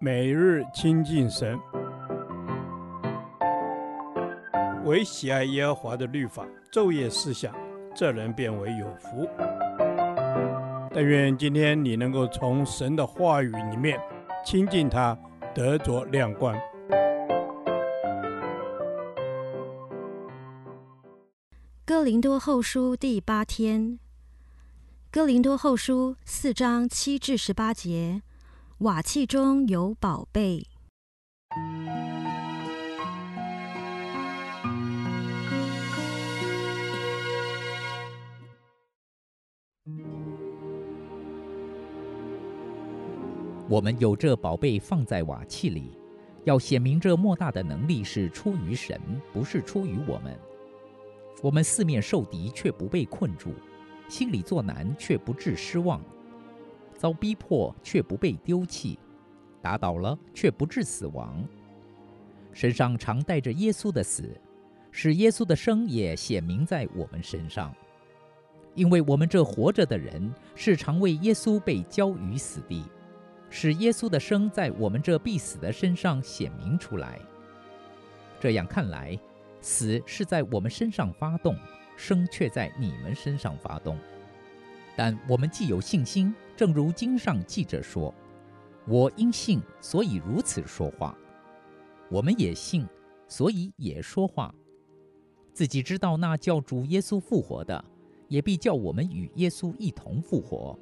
每日亲近神，唯喜爱耶和华的律法，昼夜思想，这人便为有福。但愿今天你能够从神的话语里面亲近他，得着亮光。哥林多后书第八天，哥林多后书四章七至十八节。瓦器中有宝贝。我们有这宝贝放在瓦器里，要显明这莫大的能力是出于神，不是出于我们。我们四面受敌，却不被困住；心里作难，却不致失望。遭逼迫却不被丢弃，打倒了却不致死亡。身上常带着耶稣的死，使耶稣的生也显明在我们身上。因为我们这活着的人，是常为耶稣被交于死地，使耶稣的生在我们这必死的身上显明出来。这样看来，死是在我们身上发动，生却在你们身上发动。但我们既有信心。正如经上记者说：“我因信，所以如此说话。”我们也信，所以也说话。自己知道那叫主耶稣复活的，也必叫我们与耶稣一同复活，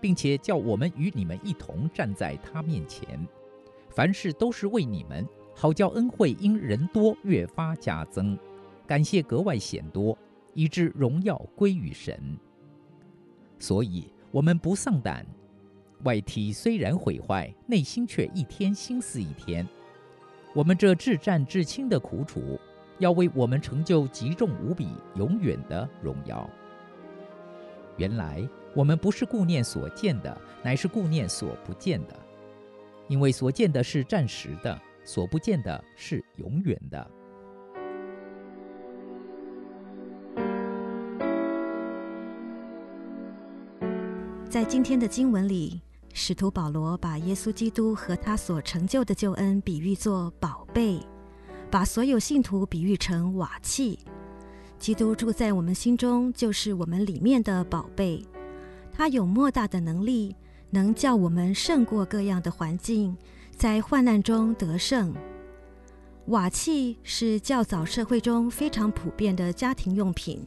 并且叫我们与你们一同站在他面前。凡事都是为你们，好叫恩惠因人多越发加增，感谢格外显多，以致荣耀归于神。所以。我们不丧胆，外体虽然毁坏，内心却一天新似一天。我们这至战至轻的苦楚，要为我们成就极重无比、永远的荣耀。原来我们不是顾念所见的，乃是顾念所不见的，因为所见的是暂时的，所不见的是永远的。在今天的经文里，使徒保罗把耶稣基督和他所成就的救恩比喻作宝贝，把所有信徒比喻成瓦器。基督住在我们心中，就是我们里面的宝贝。他有莫大的能力，能叫我们胜过各样的环境，在患难中得胜。瓦器是较早社会中非常普遍的家庭用品，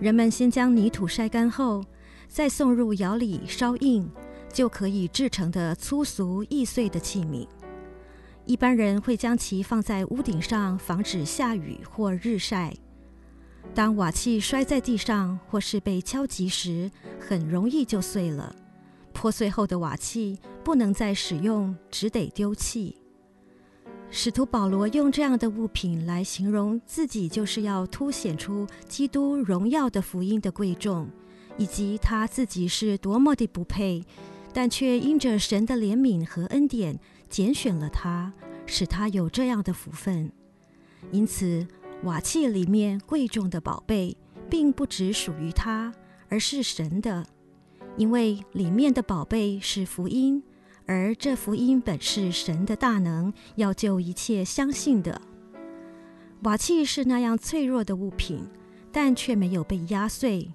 人们先将泥土晒干后，再送入窑里烧硬，就可以制成的粗俗易碎的器皿。一般人会将其放在屋顶上，防止下雨或日晒。当瓦器摔在地上或是被敲击时，很容易就碎了。破碎后的瓦器不能再使用，只得丢弃。使徒保罗用这样的物品来形容自己，就是要凸显出基督荣耀的福音的贵重。以及他自己是多么的不配，但却因着神的怜悯和恩典拣选了他，使他有这样的福分。因此，瓦器里面贵重的宝贝，并不只属于他，而是神的，因为里面的宝贝是福音，而这福音本是神的大能，要救一切相信的。瓦器是那样脆弱的物品，但却没有被压碎。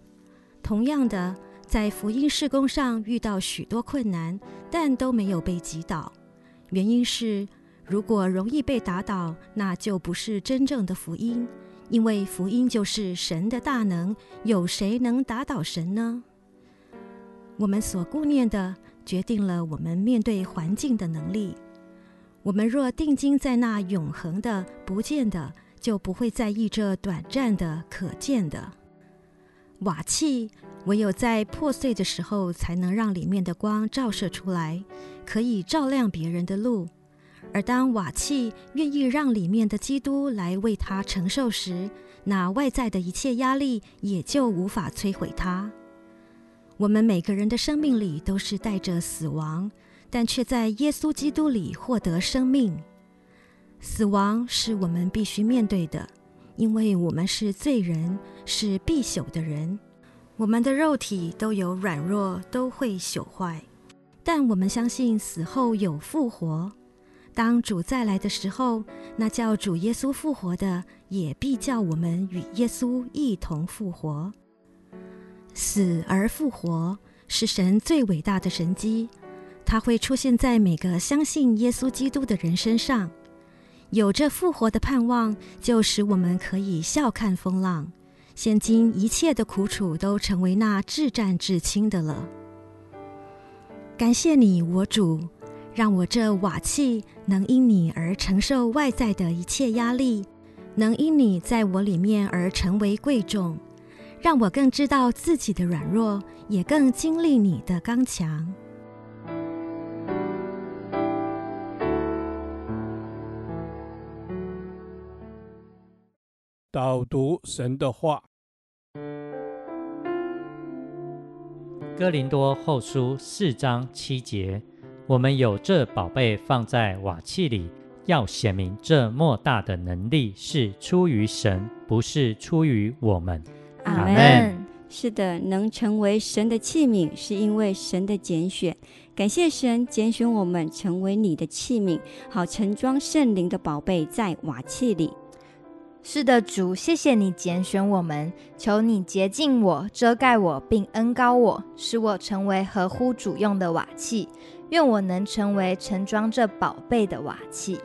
同样的，在福音事工上遇到许多困难，但都没有被击倒。原因是，如果容易被打倒，那就不是真正的福音。因为福音就是神的大能，有谁能打倒神呢？我们所顾念的，决定了我们面对环境的能力。我们若定睛在那永恒的、不见的，就不会在意这短暂的、可见的。瓦器唯有在破碎的时候，才能让里面的光照射出来，可以照亮别人的路。而当瓦器愿意让里面的基督来为他承受时，那外在的一切压力也就无法摧毁他。我们每个人的生命里都是带着死亡，但却在耶稣基督里获得生命。死亡是我们必须面对的。因为我们是罪人，是必朽的人，我们的肉体都有软弱，都会朽坏。但我们相信死后有复活。当主再来的时候，那叫主耶稣复活的，也必叫我们与耶稣一同复活。死而复活是神最伟大的神迹，它会出现在每个相信耶稣基督的人身上。有着复活的盼望，就使我们可以笑看风浪。现今一切的苦楚都成为那至暂至轻的了。感谢你，我主。让我这瓦器能因你而承受外在的一切压力，能因你在我里面而成为贵重，让我更知道自己的软弱，也更经历你的刚强。导读神的话，《哥林多后书》四章七节。我们有这宝贝放在瓦器里，要显明这莫大的能力是出于神，不是出于我们。阿门。是的，能成为神的器皿，是因为神的拣选。感谢神拣选我们成为你的器皿，好盛装圣灵的宝贝在瓦器里。是的，主，谢谢你拣选我们，求你洁净我、遮盖我，并恩高我，使我成为合乎主用的瓦器。愿我能成为盛装这宝贝的瓦器。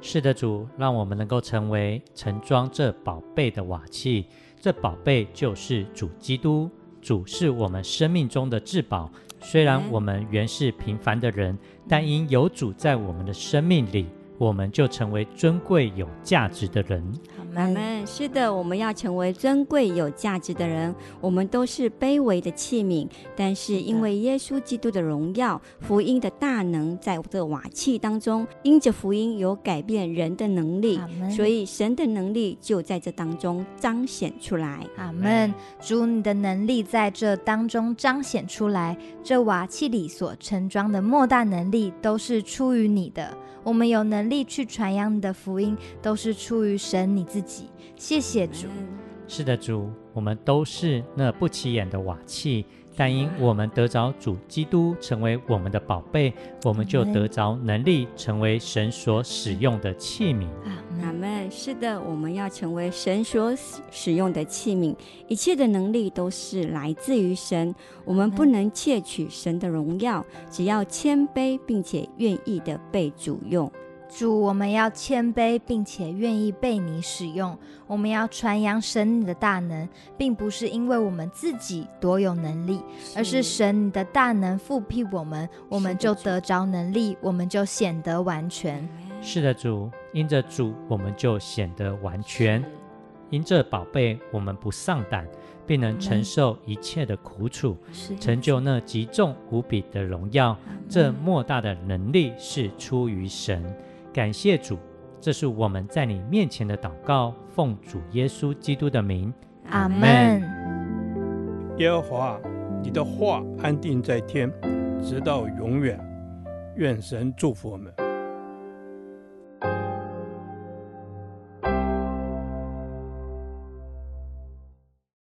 是的，主，让我们能够成为盛装这宝贝的瓦器。这宝贝就是主基督。主是我们生命中的至宝。虽然我们原是平凡的人，但因有主在我们的生命里。我们就成为尊贵有价值的人。阿门。是的，我们要成为尊贵有价值的人。我们都是卑微的器皿，但是因为耶稣基督的荣耀、福音的大能，在这个瓦器当中，因着福音有改变人的能力，所以神的能力就在这当中彰显出来。阿门。主，你的能力在这当中彰显出来。这瓦器里所盛装的莫大能力，都是出于你的。我们有能力去传扬你的福音，都是出于神你自己。谢谢主。是的，主，我们都是那不起眼的瓦器，但因我们得着主基督成为我们的宝贝，我们就得着能力成为神所使用的器皿。阿门。是的，我们要成为神所使用的器皿，一切的能力都是来自于神。我们不能窃取神的荣耀，只要谦卑并且愿意的被主用。主，我们要谦卑，并且愿意被你使用。我们要传扬神你的大能，并不是因为我们自己多有能力，是而是神你的大能复辟我们，我们就得着能力，我们就显得完全。是的，主，因着主，我们就显得完全。因这宝贝，我们不丧胆，并能承受一切的苦楚，成就那极重无比的荣耀。这莫大的能力是出于神。感谢主，这是我们在你面前的祷告，奉主耶稣基督的名，阿门。耶和华，你的话安定在天，直到永远。愿神祝福我们。